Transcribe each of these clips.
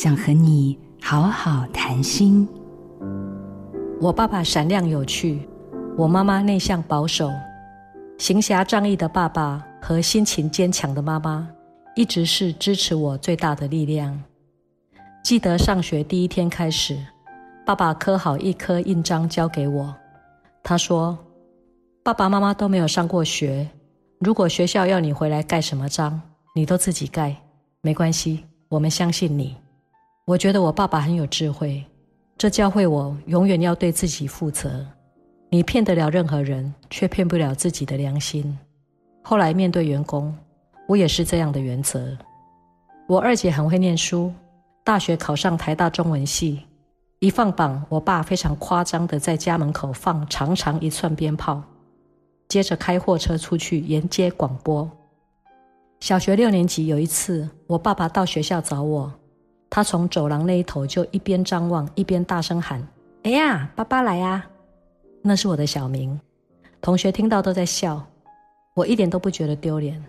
想和你好好谈心。我爸爸闪亮有趣，我妈妈内向保守。行侠仗义的爸爸和心情坚强的妈妈，一直是支持我最大的力量。记得上学第一天开始，爸爸刻好一颗印章交给我，他说：“爸爸妈妈都没有上过学，如果学校要你回来盖什么章，你都自己盖，没关系，我们相信你。”我觉得我爸爸很有智慧，这教会我永远要对自己负责。你骗得了任何人，却骗不了自己的良心。后来面对员工，我也是这样的原则。我二姐很会念书，大学考上台大中文系。一放榜，我爸非常夸张的在家门口放长长一串鞭炮，接着开货车出去沿街广播。小学六年级有一次，我爸爸到学校找我。他从走廊那一头就一边张望，一边大声喊：“哎呀，爸爸来呀！”那是我的小名，同学听到都在笑，我一点都不觉得丢脸，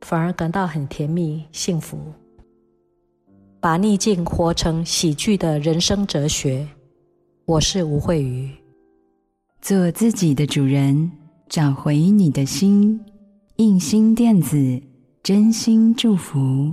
反而感到很甜蜜幸福。把逆境活成喜剧的人生哲学。我是吴慧瑜，做自己的主人，找回你的心。印心电子，真心祝福。